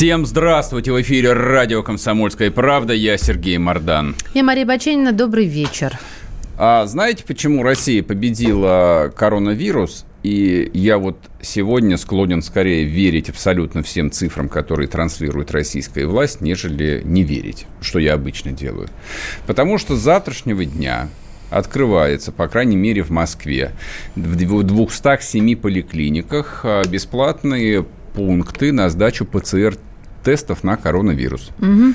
Всем здравствуйте! В эфире радио «Комсомольская правда». Я Сергей Мордан. Я Мария Баченина. Добрый вечер. А знаете, почему Россия победила коронавирус? И я вот сегодня склонен скорее верить абсолютно всем цифрам, которые транслирует российская власть, нежели не верить, что я обычно делаю. Потому что с завтрашнего дня открывается, по крайней мере, в Москве, в 207 поликлиниках а, бесплатные пункты на сдачу ПЦР-тестов на коронавирус. Угу.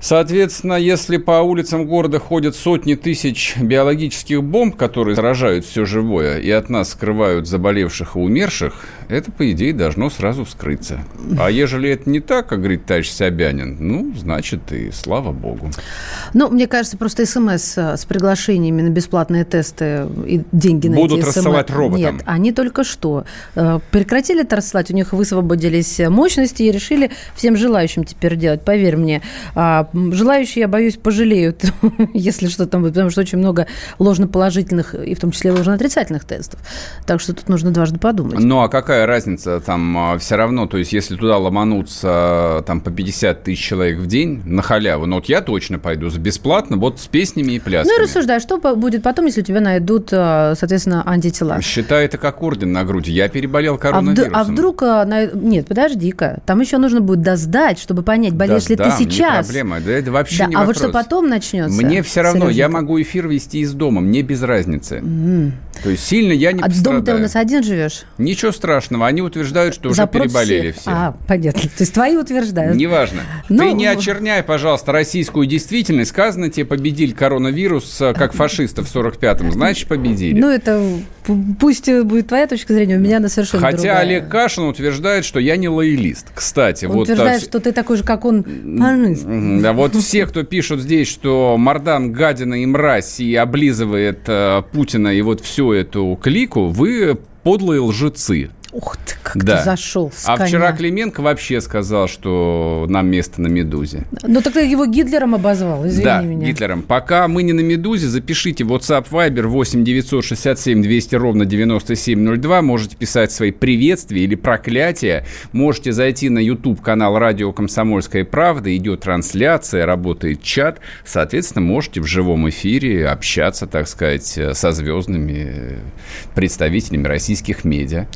Соответственно, если по улицам города ходят сотни тысяч биологических бомб, которые заражают все живое и от нас скрывают заболевших и умерших, это, по идее, должно сразу вскрыться. А ежели это не так, как говорит товарищ Собянин, ну, значит, и слава богу. Ну, мне кажется, просто СМС э, с приглашениями на бесплатные тесты и деньги на Будут эти рассылать СМС. роботам. Нет, они только что э, прекратили это рассылать, у них высвободились мощности и решили всем желающим теперь делать. Поверь мне, а, желающие, я боюсь, пожалеют, если что там будет, потому что очень много ложноположительных и в том числе ложноотрицательных тестов. Так что тут нужно дважды подумать. Ну, а какая разница там а, все равно, то есть если туда ломануться там по 50 тысяч человек в день на халяву, ну вот я точно пойду за бесплатно, вот с песнями и плясками. Ну и рассуждай, что будет потом, если у тебя найдут, э, соответственно, антитела? Считай это как орден на груди. Я переболел А, коронавирусом. а вдруг... а, на- Нет, подожди-ка. Там еще нужно будет досдать, чтобы понять, болеешь ли да, ты сейчас. Не проблема, да это вообще Да, не а вот вопрос. что потом начнется? Мне все равно, я Сереженька? могу эфир вести из дома, мне без разницы. То есть сильно я не А дома ты пострадаю. у нас один живешь? Ничего страшного, они утверждают, что уже Запрот переболели всех. все. А, понятно. То есть твои утверждают. Неважно. Ну, Ты не очерняй, пожалуйста, российскую действительность. Сказано тебе, победили коронавирус, э, как фашистов в 45-м. Значит, победили. Ну, это пусть будет твоя точка зрения, у меня она совершенно Хотя другая. Олег Кашин утверждает, что я не лоялист. Кстати, Он вот... а, утверждает, вс- что ты такой же, как он, Да, вот все, кто пишут здесь, что Мардан гадина и мразь и облизывает э, Путина и вот всю эту клику, вы подлые лжецы. Ух ты, как Да. ты зашел с А коня. вчера Клименко вообще сказал, что нам место на «Медузе». Ну, так ты его Гитлером обозвал, извини да, меня. Гитлером. Пока мы не на «Медузе», запишите WhatsApp Viber 8 967 200 ровно 9702. Можете писать свои приветствия или проклятия. Можете зайти на YouTube-канал «Радио Комсомольская правда». Идет трансляция, работает чат. Соответственно, можете в живом эфире общаться, так сказать, со звездными представителями российских медиа.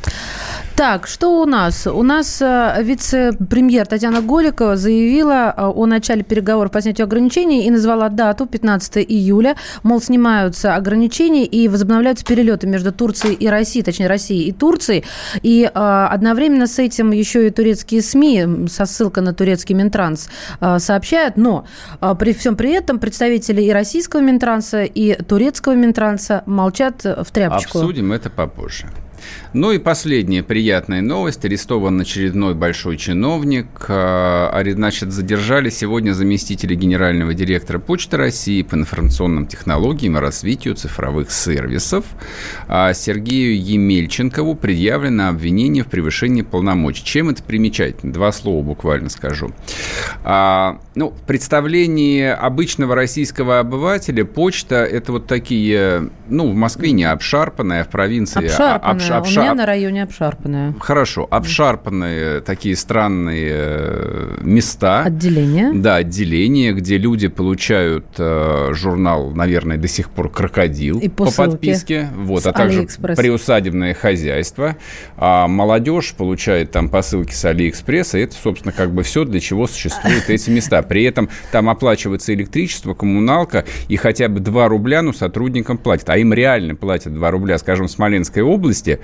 Так, что у нас? У нас э, вице-премьер Татьяна Голикова заявила э, о начале переговоров по снятию ограничений и назвала дату 15 июля. Мол, снимаются ограничения и возобновляются перелеты между Турцией и Россией, точнее, Россией и Турцией. И э, одновременно с этим еще и турецкие СМИ со ссылкой на турецкий Минтранс э, сообщают. Но э, при всем при этом представители и российского Минтранса, и турецкого Минтранса молчат э, в тряпочку. Обсудим это попозже. Ну и последняя приятная новость. Арестован очередной большой чиновник. А, аре- Значит, задержали сегодня заместителя генерального директора Почты России по информационным технологиям и развитию цифровых сервисов. А Сергею Емельченкову предъявлено обвинение в превышении полномочий. Чем это примечательно? Два слова буквально скажу. А, ну, в представлении обычного российского обывателя почта – это вот такие, ну, в Москве не обшарпанная, а в провинции а- Обшарпанная. Обш- У обша- меня на районе обшарпанная. Хорошо, обшарпанные такие странные э, места. Отделение. Да, отделения, где люди получают э, журнал, наверное, до сих пор «Крокодил» И по подписке, вот, а также Алиэкспресс. приусадебное хозяйство. А молодежь получает там посылки с Алиэкспресса. И это, собственно, как бы все, для чего существуют эти места. При этом там оплачивается электричество, коммуналка, и хотя бы 2 рубля, ну, сотрудникам платят. А им реально платят 2 рубля, скажем, в Смоленской области.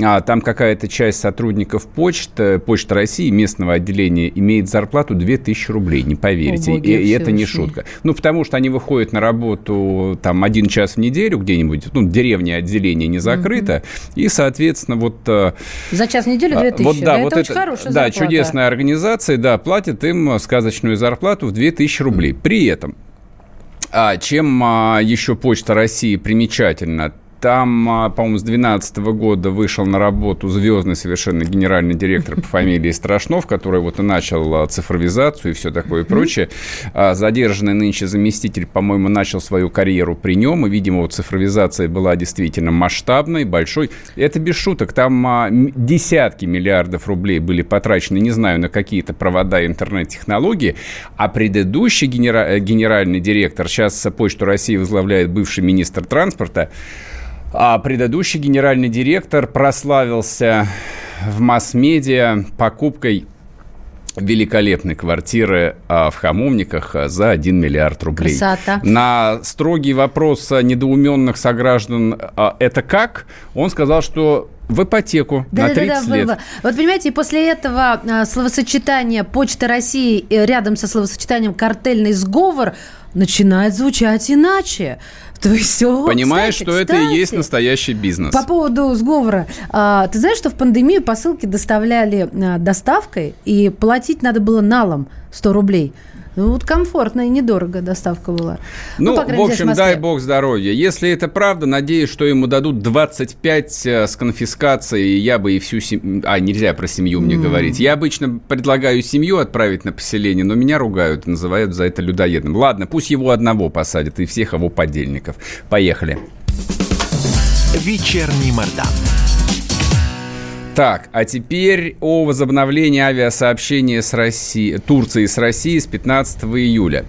А, там какая-то часть сотрудников почты, Почты России, местного отделения, имеет зарплату 2000 рублей, не поверите. О, и, и это не шутка. Ну, потому что они выходят на работу там один час в неделю где-нибудь, ну, деревня отделение не закрыто, угу. и, соответственно, вот... Э, За час в неделю 2000, вот, да, да, вот это очень хорошая Да, зарплата. чудесная организация, да, платит им сказочную зарплату в 2000 рублей. При этом а чем а, еще Почта России примечательна? Там, а, по-моему, с 2012 года вышел на работу звездный совершенно генеральный директор по фамилии Страшнов, который вот и начал а, цифровизацию и все такое и прочее. А задержанный нынче заместитель, по-моему, начал свою карьеру при нем, и, видимо, вот цифровизация была действительно масштабной, большой. Это без шуток. Там десятки миллиардов рублей были потрачены, не знаю, на какие-то провода интернет-технологии, а предыдущий генера- генеральный директор, сейчас Почту России возглавляет бывший министр транспорта, а предыдущий генеральный директор прославился в масс-медиа покупкой великолепной квартиры а, в Хамовниках за 1 миллиард рублей. Красота. На строгий вопрос недоуменных сограждан а, «это как?» он сказал, что в ипотеку да, на 30 да, да, лет. Было. Вот понимаете, и после этого а, словосочетание «Почта России» рядом со словосочетанием «картельный сговор» начинает звучать иначе. То есть, все. Понимаешь, кстати, что кстати, это и есть настоящий бизнес. По поводу сговора. А, ты знаешь, что в пандемию посылки доставляли а, доставкой, и платить надо было налом 100 рублей. Ну, вот комфортно и недорого доставка была. Ну, ну в общем, в дай бог здоровья. Если это правда, надеюсь, что ему дадут 25 э, с конфискацией, я бы и всю семью... А, нельзя про семью мне mm. говорить. Я обычно предлагаю семью отправить на поселение, но меня ругают, называют за это людоедом. Ладно, пусть его одного посадят и всех его подельников. Поехали. Вечерний Мордан. Так, а теперь о возобновлении авиасообщения с Россией, Турции с Россией с 15 июля.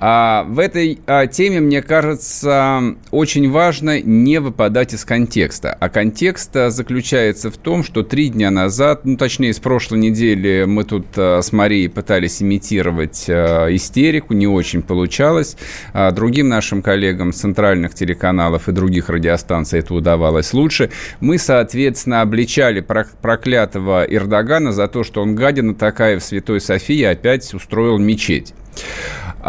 А в этой а, теме, мне кажется, очень важно не выпадать из контекста. А контекст а, заключается в том, что три дня назад, ну, точнее, с прошлой недели мы тут а, с Марией пытались имитировать истерику, не очень получалось. Другим нашим коллегам центральных телеканалов и других радиостанций это удавалось лучше. Мы, соответственно, обличали проклятого Эрдогана за то, что он гадина такая в Святой Софии опять устроил мечеть.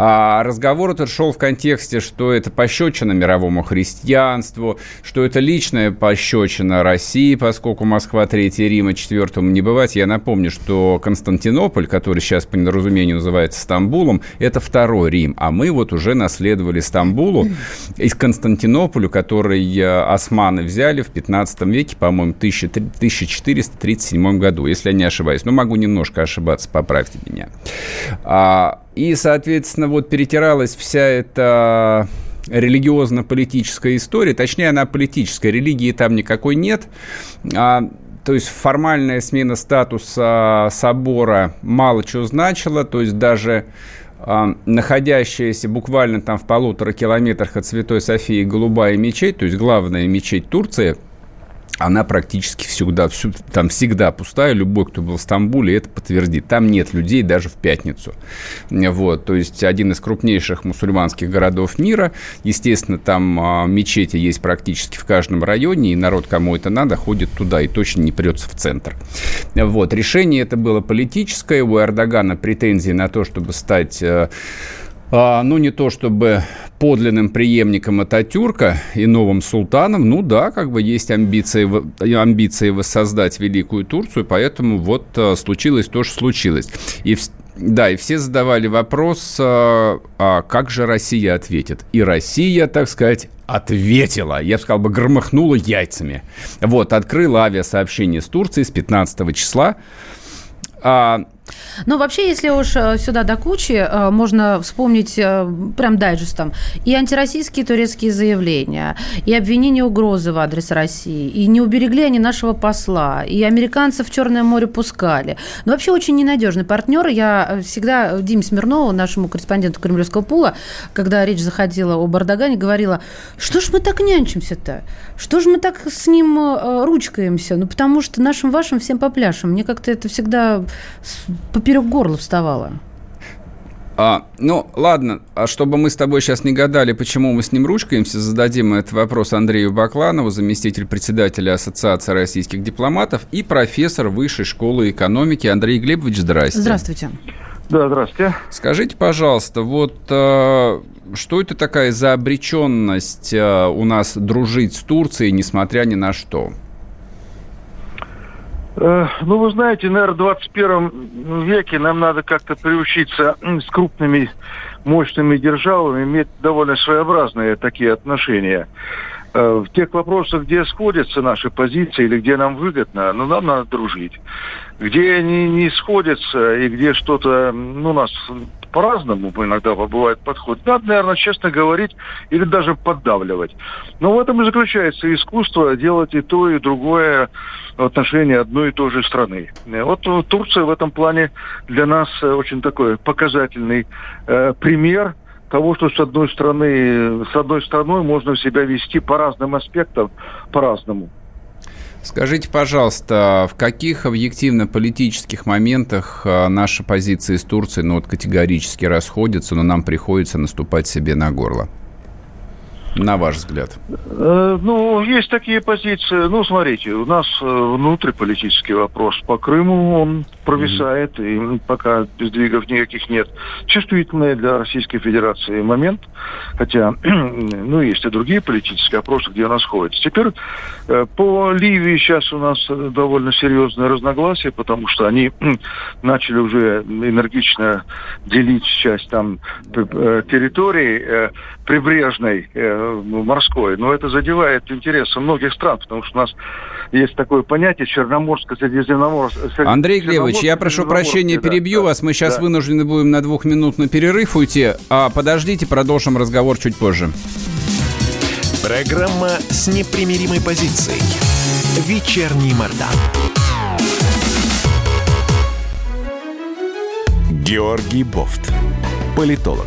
А разговор этот шел в контексте, что это пощечина мировому христианству, что это личная пощечина России, поскольку Москва Третья, Рима четвертому не бывать. Я напомню, что Константинополь, который сейчас по недоразумению называется Стамбулом, это второй Рим, а мы вот уже наследовали Стамбулу из Константинополя, который э, османы взяли в 15 веке, по-моему, 1437 году, если я не ошибаюсь. Но могу немножко ошибаться, поправьте меня. А, и, соответственно, вот перетиралась вся эта религиозно-политическая история, точнее, она политическая, религии там никакой нет, а, то есть формальная смена статуса собора мало чего значила, то есть даже а, находящаяся буквально там в полутора километрах от Святой Софии голубая мечеть, то есть главная мечеть Турции – она практически всегда, всю, там всегда пустая. Любой, кто был в Стамбуле, это подтвердит. Там нет людей даже в пятницу. Вот, то есть один из крупнейших мусульманских городов мира. Естественно, там а, мечети есть практически в каждом районе, и народ, кому это надо, ходит туда и точно не прется в центр. Вот, решение это было политическое. У Эрдогана претензии на то, чтобы стать э, ну, не то чтобы подлинным преемником Ататюрка и новым султаном, ну да, как бы есть амбиции, амбиции воссоздать Великую Турцию, поэтому вот а, случилось то, что случилось. И да, и все задавали вопрос, а, а как же Россия ответит? И Россия, так сказать, ответила, я бы сказал бы, громыхнула яйцами. Вот, открыла авиасообщение с Турцией с 15 числа. А, ну, вообще, если уж э, сюда до кучи, э, можно вспомнить э, прям дайджестом и антироссийские турецкие заявления, и обвинения угрозы в адрес России, и не уберегли они нашего посла, и американцев в Черное море пускали. Ну, вообще, очень ненадежный партнер. Я всегда Диме Смирнову, нашему корреспонденту Кремлевского пула, когда речь заходила об Эрдогане, говорила, что ж мы так нянчимся-то? Что ж мы так с ним ручкаемся? Ну, потому что нашим вашим всем по пляшам. Мне как-то это всегда поперек горла вставала. А, ну, ладно, а чтобы мы с тобой сейчас не гадали, почему мы с ним ручкаемся, зададим этот вопрос Андрею Бакланову, заместитель председателя Ассоциации российских дипломатов и профессор Высшей школы экономики. Андрей Глебович, здрасте. Здравствуйте. Да, здравствуйте. Скажите, пожалуйста, вот э, что это такая за обреченность э, у нас дружить с Турцией, несмотря ни на что? Э, ну, вы знаете, наверное, в 21 веке нам надо как-то приучиться с крупными, мощными державами иметь довольно своеобразные такие отношения. Э, в тех вопросах, где сходятся наши позиции или где нам выгодно, ну, нам надо дружить. Где они не сходятся и где что-то, ну, нас по-разному иногда бывает подход. Надо, наверное, честно говорить или даже поддавливать. Но в этом и заключается искусство делать и то, и другое в отношении одной и той же страны. Вот Турция в этом плане для нас очень такой показательный э, пример – того, что с одной стороны, с одной стороной можно себя вести по разным аспектам, по-разному. Скажите, пожалуйста, в каких объективно-политических моментах а, наши позиции с Турцией ну, вот категорически расходятся, но нам приходится наступать себе на горло? На ваш взгляд? Э, ну, есть такие позиции. Ну, смотрите, у нас э, внутриполитический вопрос по Крыму, он провисает, mm-hmm. и пока сдвигов никаких нет. Чувствительный для Российской Федерации момент, хотя, ну, есть и другие политические вопросы, где у нас сходится. Теперь э, по Ливии сейчас у нас довольно серьезные разногласия, потому что они начали уже энергично делить часть там территории прибрежной, морской. Но это задевает интересы многих стран, потому что у нас есть такое понятие Черноморско-Средиземноморское. Андрей Глебович, я прошу прощения, перебью да, вас. Мы сейчас да. вынуждены будем на двухминутный перерыв уйти. А подождите, продолжим разговор чуть позже. Программа с непримиримой позицией. Вечерний Мордан. Георгий Бофт. Политолог,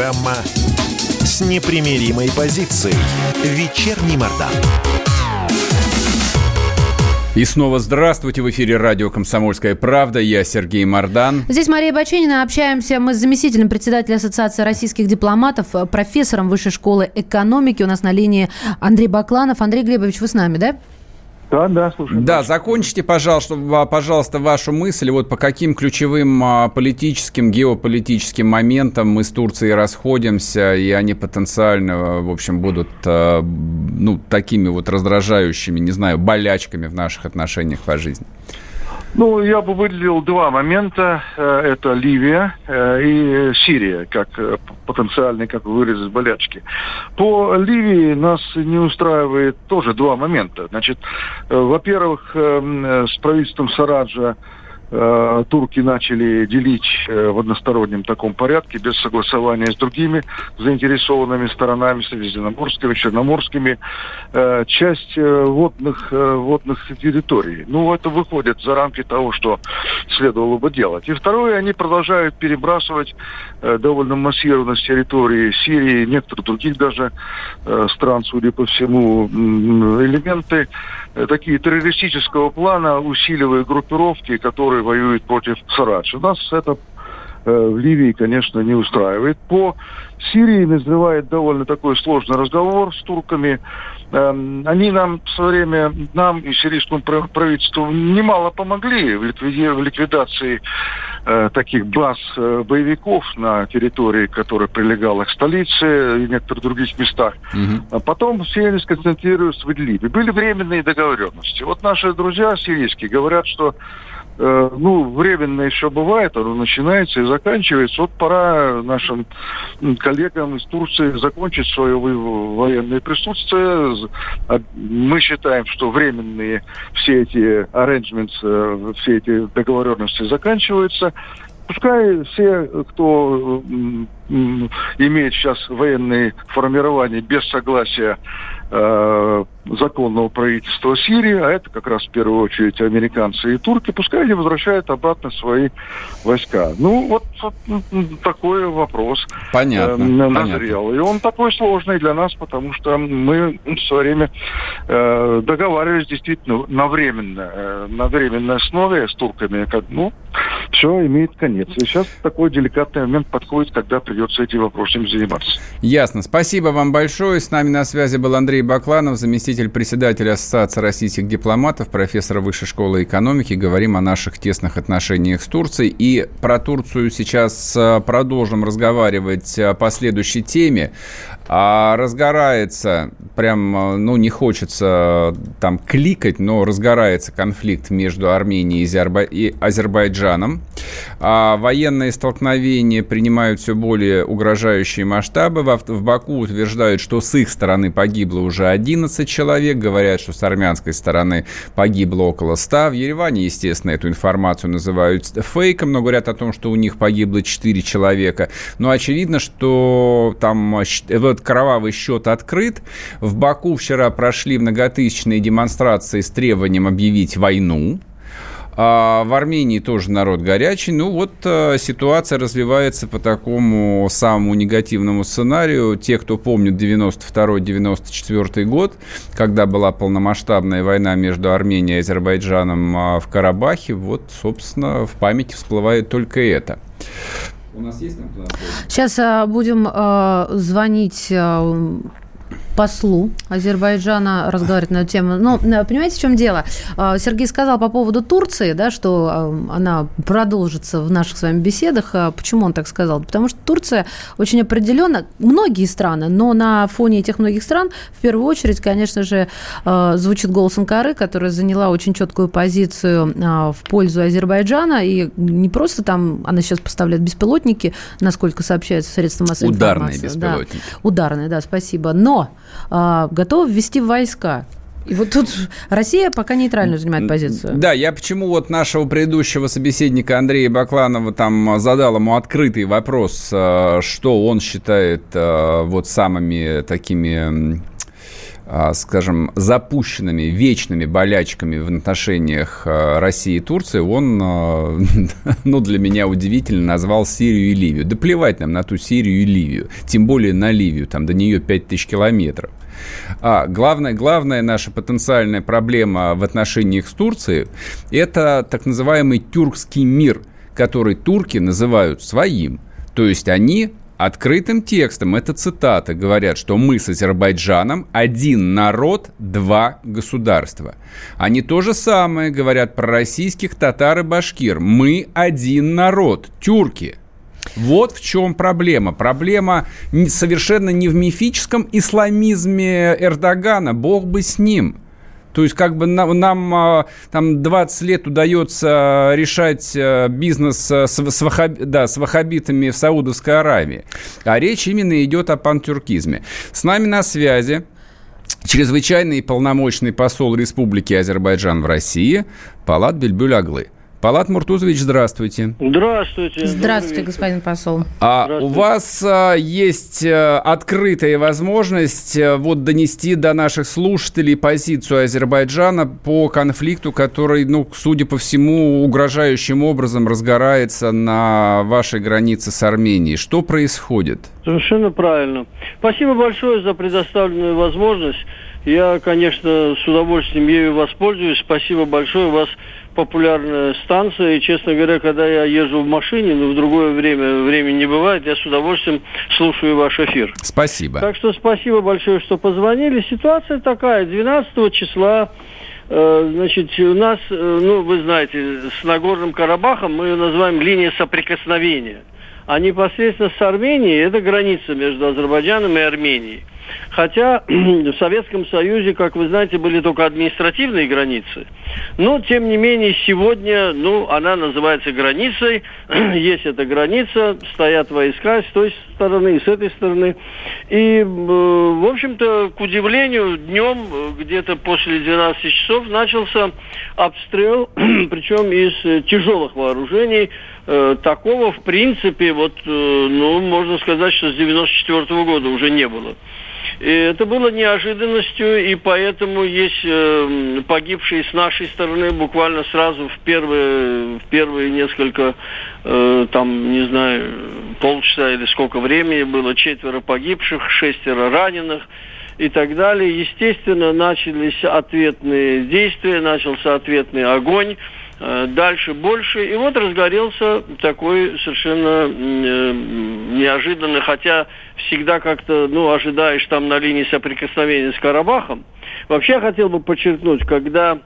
Программа с непримиримой позицией. Вечерний Мордан. И снова здравствуйте. В эфире радио «Комсомольская правда». Я Сергей Мордан. Здесь Мария Баченина. Общаемся мы с заместителем председателя Ассоциации российских дипломатов, профессором Высшей школы экономики. У нас на линии Андрей Бакланов. Андрей Глебович, вы с нами, да? Да, да, слушаю. Да, закончите, пожалуйста, пожалуйста, вашу мысль. Вот по каким ключевым а, политическим, геополитическим моментам мы с Турцией расходимся, и они потенциально, в общем, будут а, ну, такими вот раздражающими, не знаю, болячками в наших отношениях по жизни. Ну, я бы выделил два момента. Э, это Ливия э, и Сирия, как э, потенциальные, как выразить, болячки. По Ливии нас не устраивает тоже два момента. Значит, во-первых, с правительством Сараджа Э, турки начали делить э, в одностороннем таком порядке, без согласования с другими заинтересованными сторонами, средиземноморскими, черноморскими, э, часть водных, водных территорий. Ну, это выходит за рамки того, что следовало бы делать. И второе, они продолжают перебрасывать довольно массированно с территории Сирии, некоторых других даже стран, судя по всему, элементы такие террористического плана, усиливая группировки, которые воюют против Сарадж. У нас это э, в Ливии, конечно, не устраивает. По Сирии назревает довольно такой сложный разговор с турками. Эм, они нам в свое время, нам и сирийскому правительству немало помогли в ликвидации э, таких баз э, боевиков на территории, которая прилегала к столице и некоторых других местах. Угу. А потом все они сконцентрируются в Идлибе. Были временные договоренности. Вот наши друзья сирийские говорят, что Э, ну, временно еще бывает, оно начинается и заканчивается. Вот пора нашим коллегам из Турции закончить свое военное присутствие. А мы считаем, что временные все эти arrangements, э, все эти договоренности заканчиваются. Пускай все, кто имеет сейчас военные формирования без согласия э, законного правительства Сирии, а это как раз в первую очередь американцы и турки, пускай они возвращают обратно свои войска. Ну, вот, вот такой вопрос понятно, э, назрел. Понятно. И он такой сложный для нас, потому что мы в свое время э, договаривались действительно на временно, э, на временной основе с турками. Как, ну, все имеет конец. И сейчас такой деликатный момент подходит, когда придется этим вопросами заниматься. Ясно. Спасибо вам большое. С нами на связи был Андрей Бакланов, заместитель председателя Ассоциации российских дипломатов, профессор Высшей школы экономики. Говорим о наших тесных отношениях с Турцией. И про Турцию сейчас э, продолжим разговаривать э, по следующей теме. А разгорается, прям, э, ну, не хочется там кликать, но разгорается конфликт между Арменией и Азербайджаном. А военные столкновения принимают все более угрожающие масштабы. В Баку утверждают, что с их стороны погибло уже 11 человек. Говорят, что с армянской стороны погибло около 100. В Ереване, естественно, эту информацию называют фейком, но говорят о том, что у них погибло 4 человека. Но очевидно, что там этот кровавый счет открыт. В Баку вчера прошли многотысячные демонстрации с требованием объявить войну. А в Армении тоже народ горячий. Ну вот а, ситуация развивается по такому самому негативному сценарию. Те, кто помнит 92-94 год, когда была полномасштабная война между Арменией и Азербайджаном а, в Карабахе, вот, собственно, в памяти всплывает только это. У нас есть там Сейчас а, будем а, звонить послу Азербайджана разговаривать на эту тему. Но понимаете, в чем дело? А, Сергей сказал по поводу Турции, да, что а, она продолжится в наших с вами беседах. А почему он так сказал? Потому что Турция очень определенно, многие страны, но на фоне этих многих стран, в первую очередь, конечно же, звучит голос Анкары, которая заняла очень четкую позицию в пользу Азербайджана. И не просто там она сейчас поставляет беспилотники, насколько сообщается средства массовой Ударные информации. Ударные беспилотники. Да, ударные, да, спасибо. Но а, готова ввести войска. И вот тут Россия пока нейтральную занимает позицию. Да, я почему вот нашего предыдущего собеседника Андрея Бакланова там задал ему открытый вопрос, а, что он считает а, вот самыми такими скажем, запущенными, вечными болячками в отношениях России и Турции, он, ну, для меня удивительно назвал Сирию и Ливию. Да плевать нам на ту Сирию и Ливию, тем более на Ливию, там до нее 5000 километров. А главная, главная наша потенциальная проблема в отношениях с Турцией – это так называемый тюркский мир, который турки называют своим. То есть они открытым текстом, это цитата, говорят, что мы с Азербайджаном один народ, два государства. Они то же самое говорят про российских татар и башкир. Мы один народ, тюрки. Вот в чем проблема. Проблема совершенно не в мифическом исламизме Эрдогана. Бог бы с ним. То есть как бы нам, нам а, там 20 лет удается решать э, бизнес э, с, с, вахаб, да, с вахабитами в Саудовской Аравии. А речь именно идет о пантюркизме. С нами на связи чрезвычайный и полномочный посол Республики Азербайджан в России Палат Бельбюль-Аглы. Палат Муртузович, здравствуйте. Здравствуйте. Здравствуйте, господин посол. А у вас а, есть а, открытая возможность а, вот донести до наших слушателей позицию Азербайджана по конфликту, который, ну, судя по всему, угрожающим образом разгорается на вашей границе с Арменией. Что происходит? Совершенно правильно. Спасибо большое за предоставленную возможность. Я, конечно, с удовольствием ею воспользуюсь. Спасибо большое. У вас популярная станция, и, честно говоря, когда я езжу в машине, но в другое время времени не бывает, я с удовольствием слушаю ваш эфир. Спасибо. Так что спасибо большое, что позвонили. Ситуация такая, 12 числа э, Значит, у нас, э, ну, вы знаете, с Нагорным Карабахом мы ее называем линия соприкосновения. А непосредственно с Арменией это граница между Азербайджаном и Арменией. Хотя в Советском Союзе, как вы знаете, были только административные границы. Но, тем не менее, сегодня, ну, она называется границей. Есть эта граница, стоят войска с той стороны и с этой стороны. И, в общем-то, к удивлению, днем, где-то после 12 часов, начался обстрел, причем из тяжелых вооружений, э, такого, в принципе, вот, э, ну, можно сказать, что с 94 -го года уже не было. И это было неожиданностью, и поэтому есть э, погибшие с нашей стороны буквально сразу в первые, в первые несколько, э, там, не знаю, полчаса или сколько времени было, четверо погибших, шестеро раненых и так далее. Естественно, начались ответные действия, начался ответный огонь. Э, дальше больше. И вот разгорелся такой совершенно э, неожиданный, хотя всегда как-то, ну, ожидаешь там на линии соприкосновения с Карабахом. Вообще я хотел бы подчеркнуть, когда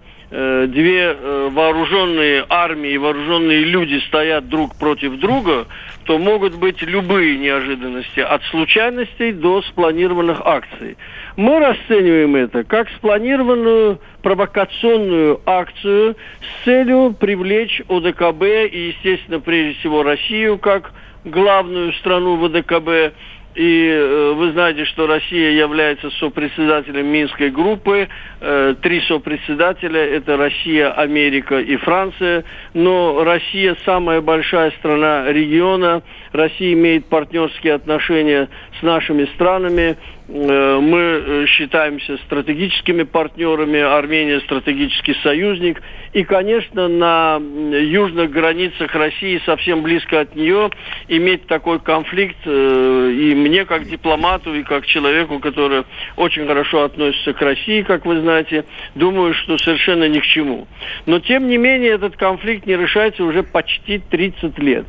две э, вооруженные армии, вооруженные люди стоят друг против друга, то могут быть любые неожиданности, от случайностей до спланированных акций. Мы расцениваем это как спланированную провокационную акцию с целью привлечь ОДКБ и, естественно, прежде всего Россию как главную страну ВДКБ и э, вы знаете, что Россия является сопредседателем Минской группы. Э, три сопредседателя – это Россия, Америка и Франция. Но Россия самая большая страна региона. Россия имеет партнерские отношения с нашими странами. Э, мы э, считаемся стратегическими партнерами, Армения стратегический союзник. И, конечно, на южных границах России, совсем близко от нее, иметь такой конфликт, э, и мне как дипломату, и как человеку, который очень хорошо относится к России, как вы знаете, думаю, что совершенно ни к чему. Но, тем не менее, этот конфликт не решается уже почти 30 лет.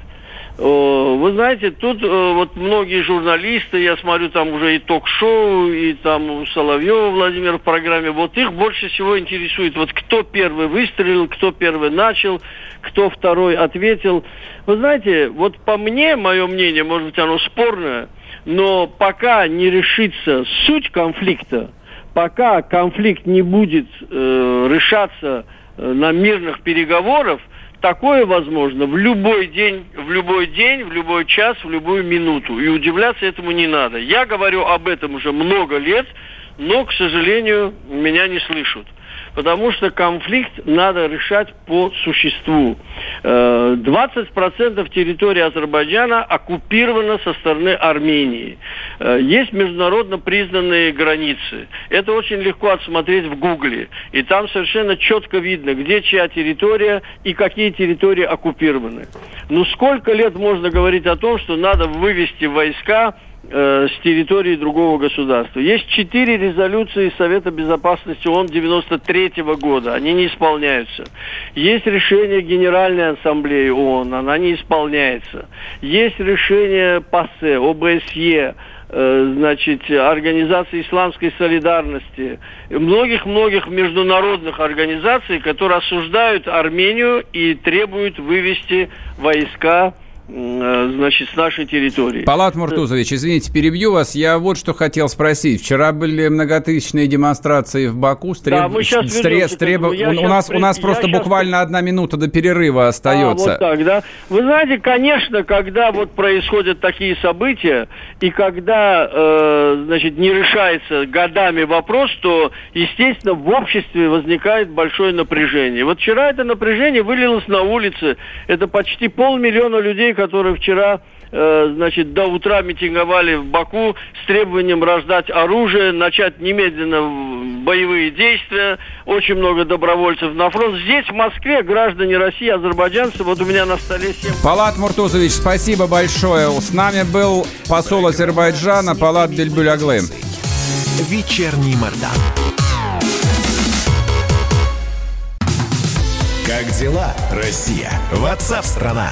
Вы знаете, тут э, вот многие журналисты, я смотрю, там уже и ток-шоу, и там Соловьева Владимир в программе, вот их больше всего интересует, вот кто первый выстрелил, кто первый начал, кто второй ответил. Вы знаете, вот по мне, мое мнение, может быть, оно спорное, но пока не решится суть конфликта, пока конфликт не будет э, решаться э, на мирных переговорах, такое возможно в любой день, в любой день, в любой час, в любую минуту. И удивляться этому не надо. Я говорю об этом уже много лет, но, к сожалению, меня не слышат потому что конфликт надо решать по существу. 20% э, территории Азербайджана оккупировано со стороны Армении. Э, есть международно признанные границы. Это очень легко отсмотреть в Гугле. И там совершенно четко видно, где чья территория и какие территории оккупированы. Ну сколько лет можно говорить о том, что надо вывести войска Э, с территории другого государства. Есть четыре резолюции Совета Безопасности ООН 93 -го года, они не исполняются. Есть решение Генеральной Ассамблеи ООН, она не исполняется. Есть решение ПАСЕ, ОБСЕ, э, значит, Организации Исламской Солидарности, многих-многих международных организаций, которые осуждают Армению и требуют вывести войска значит, с нашей территории. Палат Муртузович, извините, перебью вас. Я вот что хотел спросить. Вчера были многотысячные демонстрации в Баку с, треб... да, мы сейчас с, треб... с треб... у, у нас, у нас просто буквально сейчас... одна минута до перерыва остается. А, вот так, да? Вы знаете, конечно, когда вот происходят такие события, и когда, э, значит, не решается годами вопрос, то, естественно, в обществе возникает большое напряжение. Вот вчера это напряжение вылилось на улицы. Это почти полмиллиона людей, которые вчера э, значит, до утра митинговали в Баку с требованием раздать оружие, начать немедленно боевые действия, очень много добровольцев на фронт. Здесь, в Москве, граждане России, азербайджанцы, вот у меня на столе 7... Палат Муртузович, спасибо большое. С нами был посол Азербайджана Палат Бельбюляглы. Вечерний Мордан. Как дела, Россия? Ватсап-страна!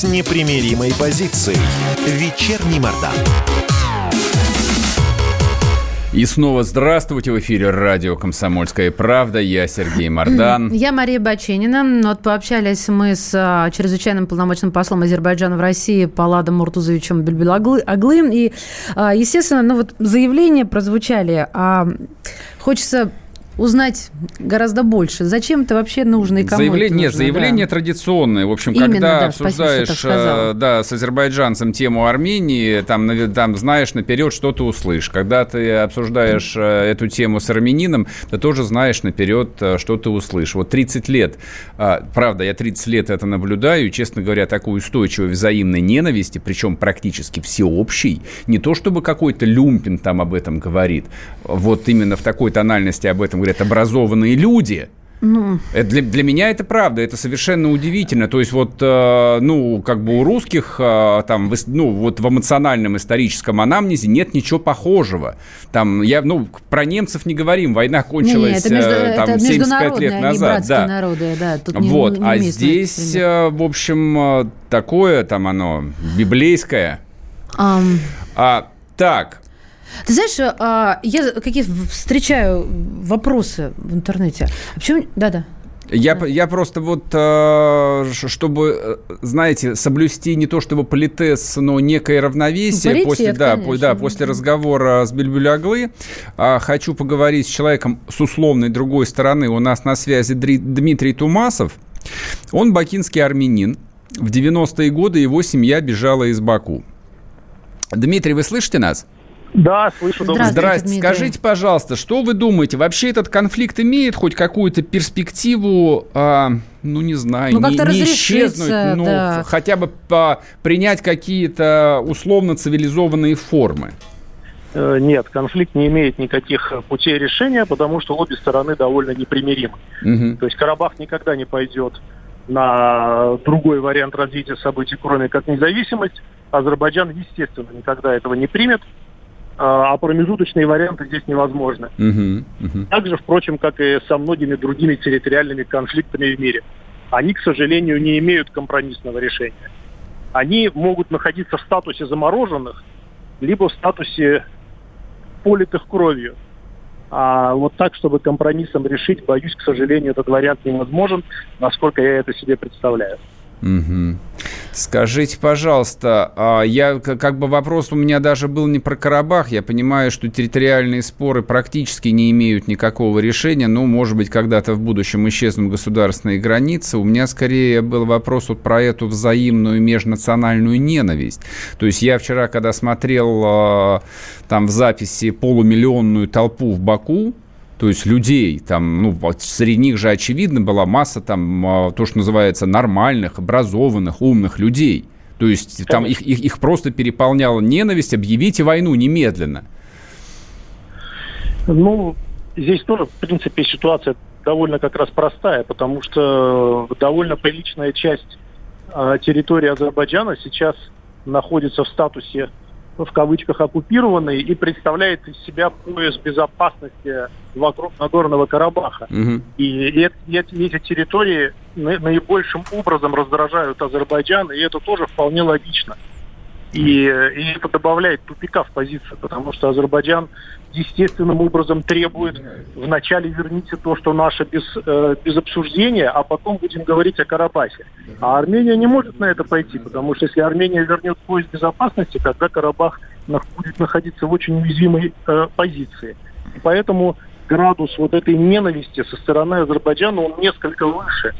с непримиримой позицией. Вечерний Мордан. И снова здравствуйте в эфире радио «Комсомольская правда». Я Сергей Мордан. Я Мария Баченина. Вот пообщались мы с а, чрезвычайным полномочным послом Азербайджана в России Паладом Муртузовичем Бельбелаглы. И, а, естественно, ну вот заявления прозвучали. А хочется узнать гораздо больше. Зачем это вообще нужно и кому заявление, это нужно? Нет, заявление да. традиционное. В общем, Именно, когда да, обсуждаешь спасибо, э, да, с азербайджанцем тему Армении, там, там знаешь наперед, что ты услышишь. Когда ты обсуждаешь э, эту тему с армянином, ты тоже знаешь наперед, э, что ты услышишь. Вот 30 лет, правда, я 30 лет это наблюдаю, и, честно говоря, такой устойчивой взаимной ненависти, причем практически всеобщей, не то чтобы какой-то люмпин там об этом говорит, вот именно в такой тональности об этом говорят образованные люди. Ну. Для, для меня это правда, это совершенно удивительно. То есть вот, э, ну, как бы у русских э, там, в, ну, вот в эмоциональном историческом анамнезе нет ничего похожего. Там, я, ну, про немцев не говорим, война кончилась не, это между, там, это 75 лет назад. да. народы, да. Тут вот, не, не а здесь, э, в общем, э, такое там оно, библейское. Um. А, так, ты знаешь, а, я какие встречаю вопросы в интернете. А почему... Да-да. Я, я просто вот, а, чтобы, знаете, соблюсти не то чтобы политез, но некое равновесие Паритет, после, да, конечно. да, после разговора с Бельбюляглы, хочу поговорить с человеком с условной другой стороны. У нас на связи Дмитрий Тумасов. Он бакинский армянин. В 90-е годы его семья бежала из Баку. Дмитрий, вы слышите нас? Да, слышу. Здравствуйте, Здравствуйте. Скажите, пожалуйста, что вы думаете? Вообще этот конфликт имеет хоть какую-то перспективу, а, ну не знаю, ну, не, не исчезнуть, ну да. хотя бы по, принять какие-то условно цивилизованные формы? Э, нет, конфликт не имеет никаких путей решения, потому что обе стороны довольно непримиримы. Угу. То есть Карабах никогда не пойдет на другой вариант развития событий, кроме как независимость. Азербайджан, естественно, никогда этого не примет. А, а промежуточные варианты здесь невозможны. Uh-huh, uh-huh. Так же, впрочем, как и со многими другими территориальными конфликтами в мире. Они, к сожалению, не имеют компромиссного решения. Они могут находиться в статусе замороженных, либо в статусе политых кровью. А вот так, чтобы компромиссом решить, боюсь, к сожалению, этот вариант невозможен, насколько я это себе представляю. Угу. Скажите, пожалуйста, а я как бы вопрос у меня даже был не про Карабах. Я понимаю, что территориальные споры практически не имеют никакого решения. Ну, может быть, когда-то в будущем исчезнут государственные границы. У меня скорее был вопрос вот про эту взаимную межнациональную ненависть. То есть я вчера, когда смотрел а, там в записи полумиллионную толпу в Баку, то есть людей, там, ну, вот среди них же, очевидно, была масса там, а, то, что называется, нормальных, образованных, умных людей. То есть там их, их, их просто переполняла ненависть, объявите войну немедленно. Ну, здесь тоже, в принципе, ситуация довольно как раз простая, потому что довольно приличная часть э, территории Азербайджана сейчас находится в статусе в кавычках оккупированный и представляет из себя пояс безопасности вокруг Нагорного Карабаха. Угу. И, и, и эти территории наибольшим образом раздражают Азербайджан, и это тоже вполне логично. И, и это добавляет тупика в позицию, потому что Азербайджан естественным образом требует вначале верните то, что наше без, э, без обсуждения, а потом будем говорить о Карабахе. А Армения не может на это пойти, потому что если Армения вернет поезд безопасности, тогда Карабах будет находиться в очень уязвимой э, позиции. И поэтому градус вот этой ненависти со стороны Азербайджана, он несколько выше.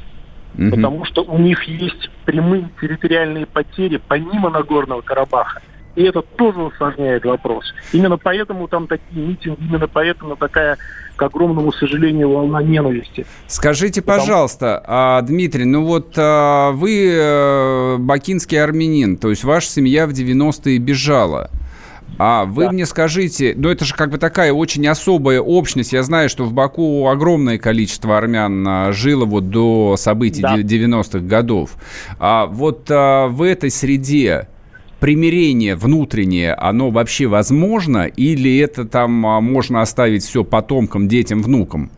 Угу. Потому что у них есть прямые территориальные потери помимо Нагорного Карабаха. И это тоже усложняет вопрос. Именно поэтому там такие митинги, именно поэтому такая, к огромному сожалению, волна ненависти. Скажите, Потому... пожалуйста, а, Дмитрий, ну вот а, вы а, бакинский армянин, то есть ваша семья в 90-е бежала. А вы да. мне скажите, ну это же как бы такая очень особая общность. Я знаю, что в Баку огромное количество армян а, жило вот до событий да. 90-х годов. А вот а, в этой среде примирение внутреннее, оно вообще возможно? Или это там а, можно оставить все потомкам, детям, внукам?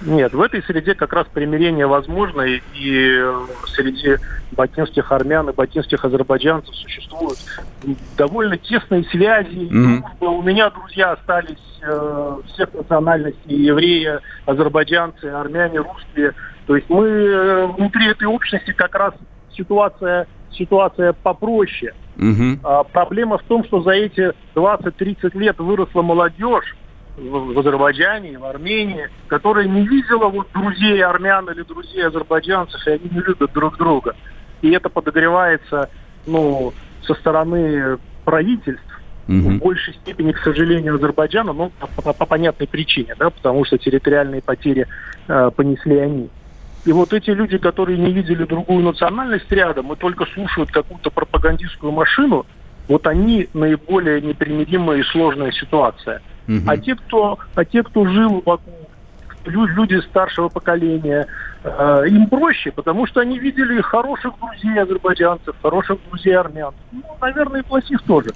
Нет, в этой среде как раз примирение возможно, и, и среди бакинских армян и бакинских азербайджанцев существуют довольно тесные связи. Mm-hmm. У меня друзья остались э, всех национальностей, евреи, азербайджанцы, армяне, русские. То есть мы э, внутри этой общности как раз ситуация, ситуация попроще. Mm-hmm. А, проблема в том, что за эти 20-30 лет выросла молодежь, в Азербайджане, в Армении, которая не видела вот друзей армян или друзей азербайджанцев, и они не любят друг друга. И это подогревается ну, со стороны правительств, угу. в большей степени, к сожалению, Азербайджана, ну, по, по, по понятной причине, да, потому что территориальные потери э, понесли они. И вот эти люди, которые не видели другую национальность рядом и только слушают какую-то пропагандистскую машину, вот они наиболее непримиримая и сложная ситуация. Угу. А те, кто, а те, кто жил вокруг, люди старшего поколения, э, им проще, потому что они видели хороших друзей азербайджанцев, хороших друзей армян. Ну, наверное, и плохих тоже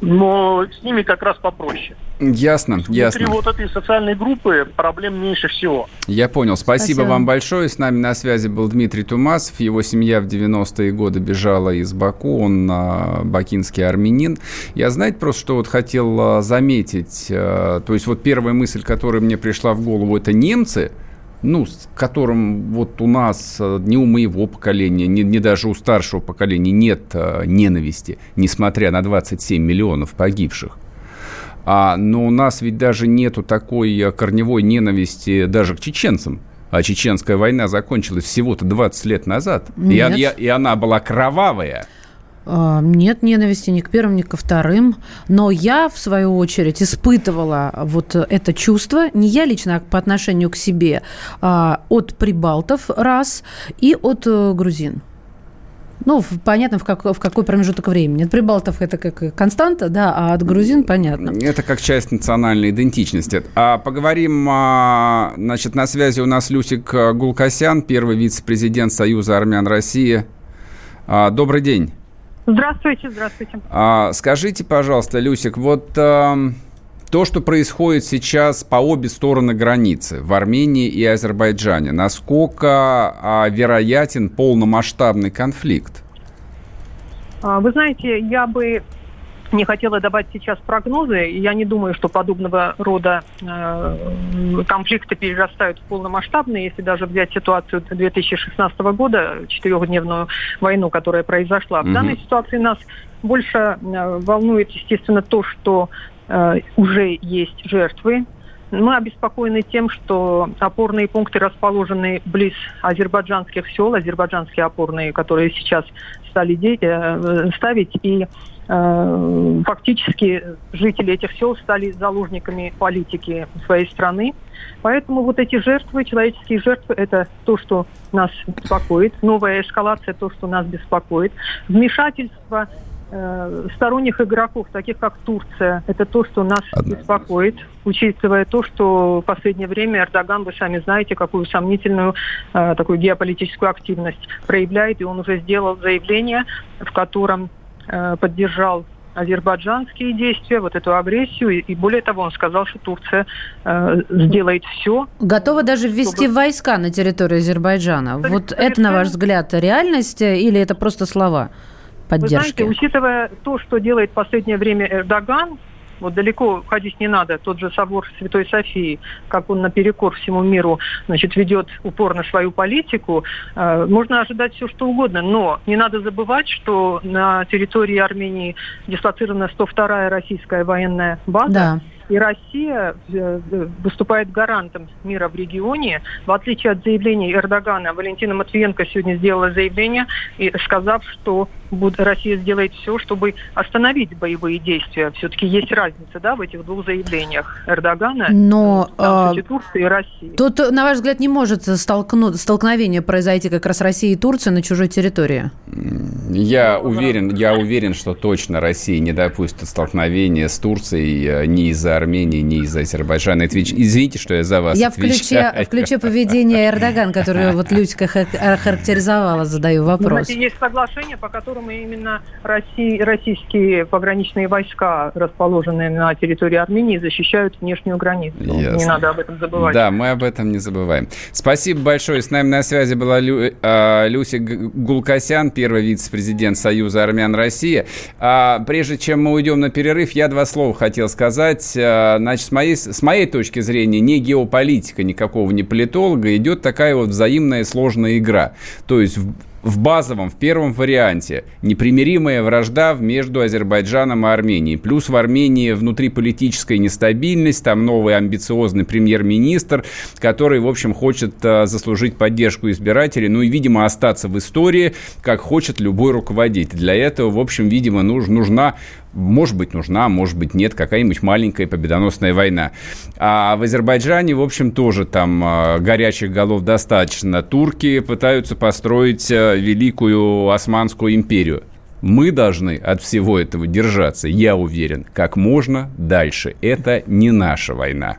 но с ними как раз попроще. Ясно, Внутри ясно. Внутри вот этой социальной группы проблем меньше всего. Я понял. Спасибо, Спасибо вам большое. С нами на связи был Дмитрий Тумасов. Его семья в 90-е годы бежала из Баку. Он а, бакинский армянин. Я, знаете, просто что вот хотел а, заметить. А, то есть вот первая мысль, которая мне пришла в голову, это немцы – ну, с которым вот у нас э, ни у моего поколения, ни, ни даже у старшего поколения нет а, ненависти, несмотря на 27 миллионов погибших. А, но у нас ведь даже нету такой э, корневой ненависти даже к чеченцам. А чеченская война закончилась всего-то 20 лет назад. Нет. И, и, и она была кровавая. А, нет ненависти ни к первым, ни ко вторым. Но я, в свою очередь, испытывала вот это чувство, не я лично, а по отношению к себе, а, от прибалтов раз и от э, грузин. Ну, понятно, в, как, в какой промежуток времени. От прибалтов это как константа, да, а от грузин понятно. Это как часть национальной идентичности. А поговорим, а, значит, на связи у нас Люсик Гулкасян, первый вице-президент Союза армян России. Добрый день. Здравствуйте, здравствуйте. А, скажите, пожалуйста, Люсик, вот а, то, что происходит сейчас по обе стороны границы, в Армении и Азербайджане, насколько а, вероятен полномасштабный конфликт? А, вы знаете, я бы не хотела давать сейчас прогнозы. Я не думаю, что подобного рода э, конфликты перерастают в полномасштабные. Если даже взять ситуацию 2016 года, четырехдневную войну, которая произошла. Mm-hmm. В данной ситуации нас больше э, волнует, естественно, то, что э, уже есть жертвы. Мы обеспокоены тем, что опорные пункты расположены близ азербайджанских сел, азербайджанские опорные, которые сейчас стали де- э, ставить, и Э, фактически жители этих сел стали заложниками политики своей страны. Поэтому вот эти жертвы, человеческие жертвы, это то, что нас беспокоит. Новая эскалация, то, что нас беспокоит. Вмешательство сторонних игроков, таких как Турция, это то, что нас Одна. беспокоит, учитывая то, что в последнее время Эрдоган, вы сами знаете, какую сомнительную э, такую геополитическую активность проявляет, и он уже сделал заявление, в котором Э, поддержал азербайджанские действия, вот эту агрессию. И более того, он сказал, что Турция э, сделает все. Готова даже ввести чтобы... войска на территорию Азербайджана. Вот это, на ваш взгляд, реальность или это просто слова поддержки? Вы знаете, учитывая то, что делает в последнее время Эрдоган, вот далеко ходить не надо. Тот же собор Святой Софии, как он наперекор всему миру значит, ведет упорно свою политику, э, можно ожидать все, что угодно. Но не надо забывать, что на территории Армении дислоцирована 102-я российская военная база. Да. И Россия э, выступает гарантом мира в регионе. В отличие от заявлений Эрдогана, Валентина Матвиенко сегодня сделала заявление, и сказав, что Россия сделает все, чтобы остановить боевые действия. Все-таки есть разница да, в этих двух заявлениях Эрдогана, Но, там, э, Турции и России. Тут, на ваш взгляд, не может столкну, столкновение произойти как раз России и Турции на чужой территории? Я уверен, я уверен, что точно Россия не допустит столкновения с Турцией э, не из-за Армении, ни из Азербайджана. Отвеч... Извините, что я за вас Я в ключе, в ключе поведения Эрдоган, который вот Людька характеризовала, задаю вопрос. Знаете, есть соглашение, по которому именно России, российские пограничные войска, расположенные на территории Армении, защищают внешнюю границу. Ясно. Не надо об этом забывать. Да, мы об этом не забываем. Спасибо большое. С нами на связи была Лю, э, Люся Гулкасян, первый вице-президент Союза армян России. А, прежде чем мы уйдем на перерыв, я два слова хотел сказать. А, значит, с моей, с моей точки зрения, не геополитика никакого не политолога, идет такая вот взаимная сложная игра. То есть в базовом, в первом варианте непримиримая вражда между Азербайджаном и Арменией. Плюс в Армении внутриполитическая нестабильность, там новый амбициозный премьер-министр, который, в общем, хочет а, заслужить поддержку избирателей, ну и, видимо, остаться в истории, как хочет любой руководитель. Для этого, в общем, видимо, нуж, нужна может быть, нужна, может быть, нет, какая-нибудь маленькая победоносная война. А в Азербайджане, в общем, тоже там а, горячих голов достаточно. Турки пытаются построить а, великую Османскую империю. Мы должны от всего этого держаться, я уверен, как можно дальше. Это не наша война.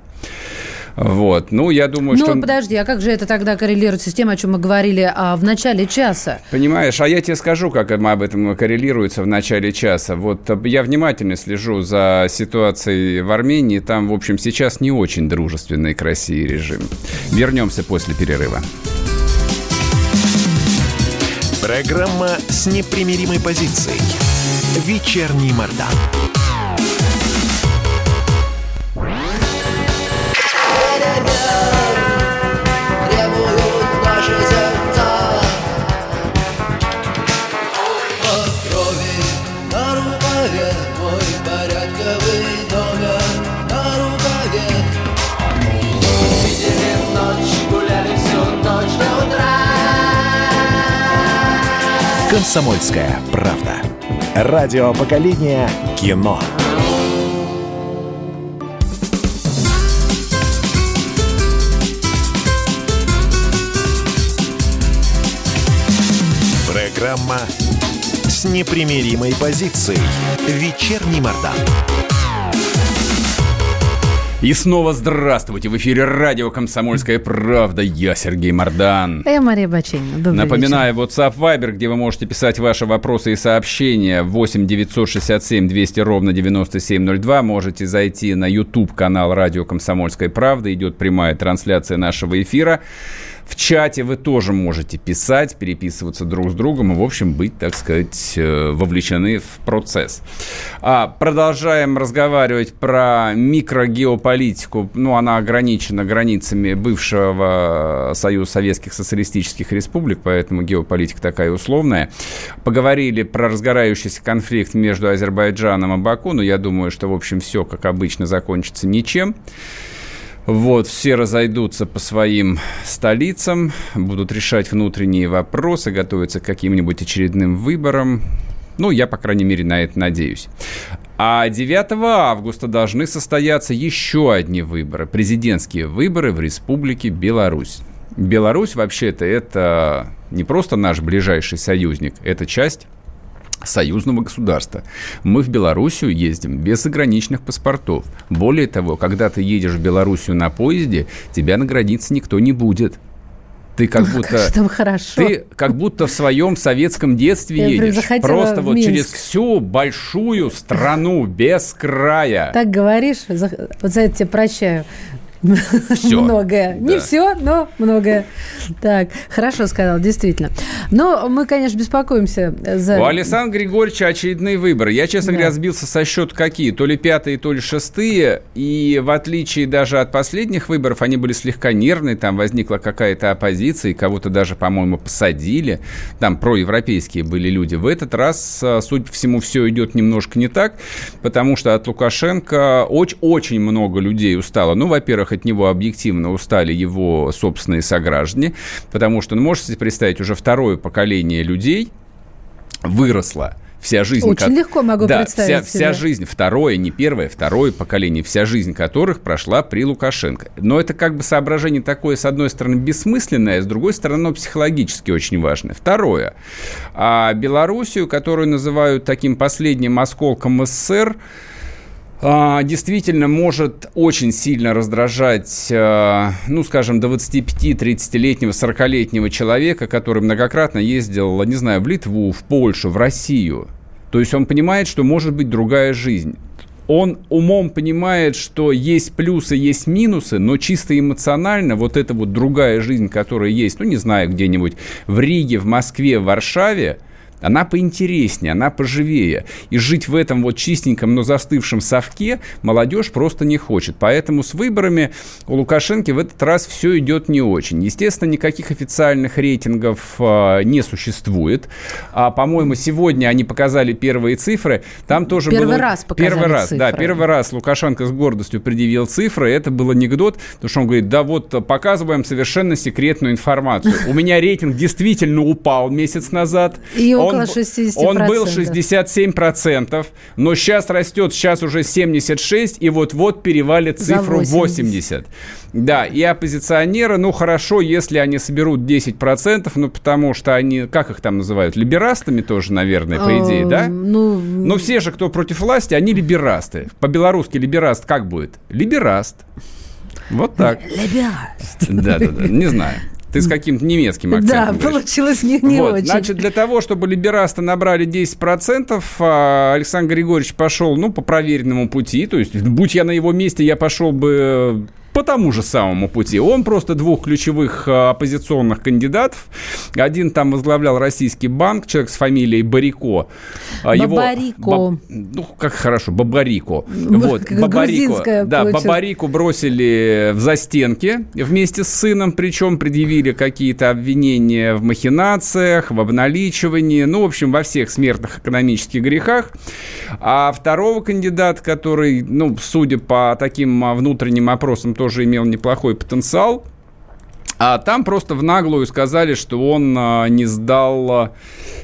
Вот. Ну, я думаю, ну, что... Ну, подожди, а как же это тогда коррелируется с тем, о чем мы говорили а, в начале часа? Понимаешь, а я тебе скажу, как мы об этом коррелируется в начале часа. Вот э, я внимательно слежу за ситуацией в Армении. Там, в общем, сейчас не очень дружественный к России режим. Вернемся после перерыва. Программа с непримиримой позицией. Вечерний Мордан. «Комсомольская правда». Радио поколения кино. Программа с непримиримой позицией. Вечерний Мордан. И снова здравствуйте! В эфире радио «Комсомольская правда». Я Сергей Мордан. Я Мария Баченина. Добрый Напоминаю, вечер. WhatsApp Viber, где вы можете писать ваши вопросы и сообщения. 8 967 200 ровно 9702. Можете зайти на YouTube-канал радио «Комсомольская правда». Идет прямая трансляция нашего эфира. В чате вы тоже можете писать, переписываться друг с другом и, в общем, быть, так сказать, э, вовлечены в процесс. А, продолжаем разговаривать про микрогеополитику. Ну, она ограничена границами бывшего Союза Советских Социалистических Республик, поэтому геополитика такая условная. Поговорили про разгорающийся конфликт между Азербайджаном и Баку, но я думаю, что, в общем, все, как обычно, закончится ничем. Вот, все разойдутся по своим столицам, будут решать внутренние вопросы, готовятся к каким-нибудь очередным выборам. Ну, я, по крайней мере, на это надеюсь. А 9 августа должны состояться еще одни выборы. Президентские выборы в Республике Беларусь. Беларусь, вообще-то, это не просто наш ближайший союзник, это часть союзного государства. Мы в Белоруссию ездим без заграничных паспортов. Более того, когда ты едешь в Белоруссию на поезде, тебя на границе никто не будет. Ты как Ох, будто там хорошо. ты как будто в своем советском детстве Я едешь, просто вот через всю большую страну без края. Так говоришь, вот за это тебе прощаю. Все. Многое. Да. Не все, но многое. Так, хорошо сказал, действительно. Но мы, конечно, беспокоимся за... У Александра Григорьевича очередные выборы. Я, честно да. говоря, сбился со счета какие. То ли пятые, то ли шестые. И в отличие даже от последних выборов, они были слегка нервные. Там возникла какая-то оппозиция, и кого-то даже, по-моему, посадили. Там проевропейские были люди. В этот раз, а, судя по всему, все идет немножко не так, потому что от Лукашенко очень, очень много людей устало. Ну, во-первых, во-первых, от него объективно устали его собственные сограждане, потому что, ну, можете представить, уже второе поколение людей выросло вся жизнь... Очень как... легко могу да, представить вся, вся жизнь, второе, не первое, второе поколение, вся жизнь которых прошла при Лукашенко. Но это как бы соображение такое, с одной стороны, бессмысленное, с другой стороны, оно психологически очень важное. Второе. А Белоруссию, которую называют таким последним осколком СССР, а, действительно может очень сильно раздражать, а, ну, скажем, 25-30-летнего, 40-летнего человека, который многократно ездил, не знаю, в Литву, в Польшу, в Россию. То есть он понимает, что может быть другая жизнь. Он умом понимает, что есть плюсы, есть минусы, но чисто эмоционально вот эта вот другая жизнь, которая есть, ну, не знаю, где-нибудь в Риге, в Москве, в Варшаве, она поинтереснее, она поживее. И жить в этом вот чистеньком, но застывшем совке молодежь просто не хочет. Поэтому с выборами у Лукашенко в этот раз все идет не очень. Естественно, никаких официальных рейтингов э, не существует. А, по-моему, сегодня они показали первые цифры. Там тоже первый было... раз показали Первый раз, цифры. да, первый раз Лукашенко с гордостью предъявил цифры. Это был анекдот, потому что он говорит, да вот показываем совершенно секретную информацию. У меня рейтинг действительно упал месяц назад. И Он около б- 60%. Он был 67%, но сейчас растет, сейчас уже 76%, и вот-вот перевалит цифру 80. 80. Да, и оппозиционеры, ну хорошо, если они соберут 10%, ну потому что они, как их там называют, либерастами тоже, наверное, по идее, да? Ну, Но все же, кто против власти, они либерасты. По-белорусски либераст как будет? Либераст. Вот так. Да-да-да, не знаю. Ты с каким-то немецким акцентом да, говоришь. получилось не, не Вот, очень. Значит, для того, чтобы либерасты набрали 10%, а, Александр Григорьевич пошел, ну, по проверенному пути. То есть, будь я на его месте, я пошел бы по тому же самому пути. Он просто двух ключевых а, оппозиционных кандидатов. Один там возглавлял российский банк, человек с фамилией Барико. А, Бабарико. Баб- ну, как хорошо, Бабарико. Ну, Вот, как Бабарико. Да, получилось. Бабарику бросили в застенки вместе с сыном, причем предъявили какие-то обвинения в махинациях, в обналичивании, ну, в общем, во всех смертных экономических грехах. А второго кандидата, который, ну, судя по таким а, внутренним опросам, тоже имел неплохой потенциал, а там просто в наглую сказали, что он а, не сдал а,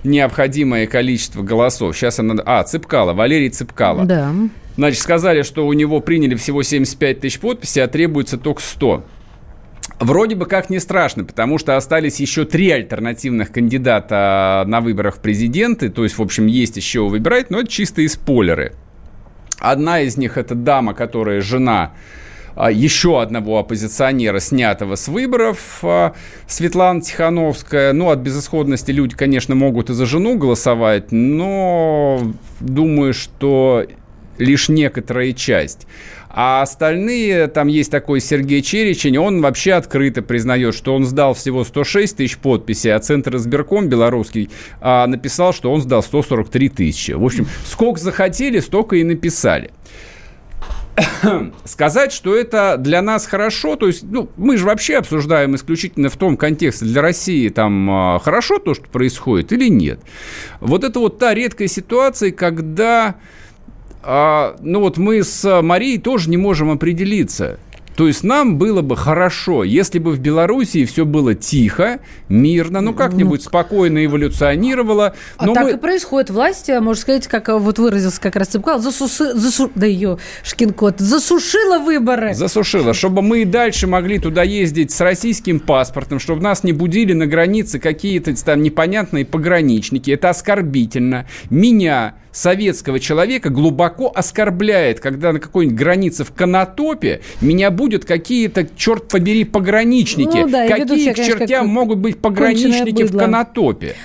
необходимое количество голосов. Сейчас она... А, Цыпкало, Валерий Цыпкало. Да. Значит, сказали, что у него приняли всего 75 тысяч подписей, а требуется только 100. Вроде бы как не страшно, потому что остались еще три альтернативных кандидата на выборах в президенты. То есть, в общем, есть еще выбирать, но это чистые спойлеры. Одна из них это дама, которая жена а, еще одного оппозиционера, снятого с выборов, а, Светлана Тихановская. Ну, от безысходности люди, конечно, могут и за жену голосовать, но думаю, что лишь некоторая часть. А остальные, там есть такой Сергей Черечень, он вообще открыто признает, что он сдал всего 106 тысяч подписей, а Центр избирком белорусский а, написал, что он сдал 143 тысячи. В общем, сколько захотели, столько и написали сказать, что это для нас хорошо, то есть, ну, мы же вообще обсуждаем исключительно в том контексте, для России там а, хорошо то, что происходит или нет. Вот это вот та редкая ситуация, когда, а, ну вот мы с Марией тоже не можем определиться. То есть нам было бы хорошо, если бы в Белоруссии все было тихо, мирно, ну как-нибудь спокойно эволюционировало. А но так мы- и происходит. Власть, а, можно сказать, как а, вот выразился как раз Цыпкал, засусы, засу, да ее, шкин-кот, засушила выборы. Засушила, чтобы мы и дальше могли туда ездить с российским паспортом, чтобы нас не будили на границе какие-то там непонятные пограничники. Это оскорбительно. Меня, советского человека, глубоко оскорбляет, когда на какой-нибудь границе в Конотопе меня будет какие-то, черт побери, пограничники. Ну да, Какие себя, к конечно, чертям как могут быть пограничники в. Конотопе?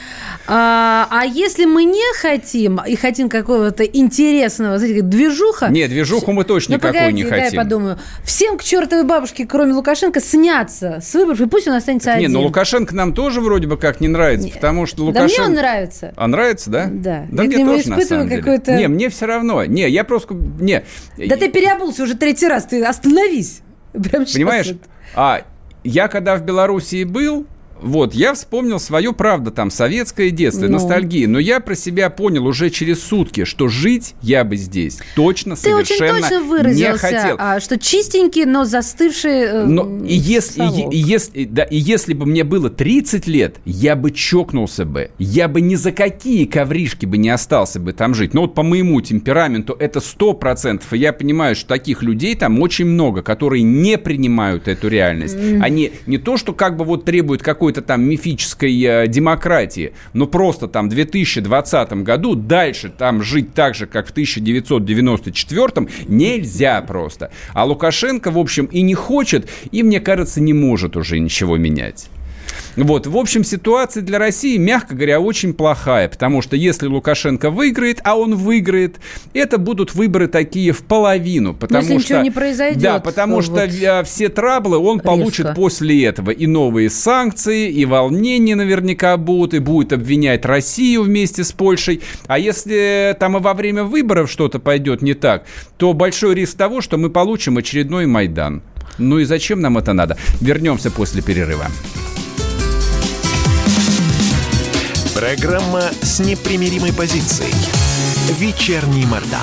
А, а если мы не хотим и хотим какого-то интересного, знаете, движуха... Нет, движуху мы точно ну, никакой погоди, не хотим. я подумаю. Всем к чертовой бабушке, кроме Лукашенко, снятся с выборов, и пусть он останется Не, один. ну Лукашенко нам тоже вроде бы как не нравится, Не. потому что Да Лукашенко... мне он нравится. А нравится, да? Да. Да Я мне тоже, на самом деле. Не, мне все равно. Не, я просто... Не. Да ты переобулся уже третий раз, ты остановись. Прям щас Понимаешь? вот. А я когда в Белоруссии был, вот, я вспомнил свое, правда, там, советское детство, Ну. ностальгии. Но я про себя понял уже через сутки, что жить я бы здесь точно Ты очень совершенно точно не выразился, хотел. а, что чистенький, но застывший э, Но и если, и, и если, да, и если бы мне было 30 лет, я бы чокнулся бы. Я бы ни за какие ковришки бы не остался бы там жить. Но вот по моему темпераменту это 100%. И я понимаю, что таких людей там очень много, которые не принимают эту реальность. Они не то, что как бы вот требуют какой-то какой-то там мифической э, демократии, но просто там в 2020 году дальше там жить так же, как в 1994 нельзя просто. А Лукашенко, в общем, и не хочет, и, мне кажется, не может уже ничего менять. Вот, в общем, ситуация для России, мягко говоря, очень плохая, потому что если Лукашенко выиграет, а он выиграет, это будут выборы такие в половину, потому если что ничего не произойдет, да, потому вот что э, все траблы он резко. получит после этого и новые санкции, и волнения наверняка будут, и будет обвинять Россию вместе с Польшей. А если там и во время выборов что-то пойдет не так, то большой риск того, что мы получим очередной Майдан. Ну и зачем нам это надо? Вернемся после перерыва. Программа с непримиримой позицией. Вечерний Мордан.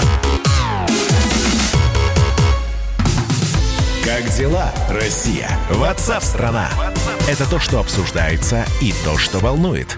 Как дела, Россия? Ватсап-страна! Это то, что обсуждается и то, что волнует.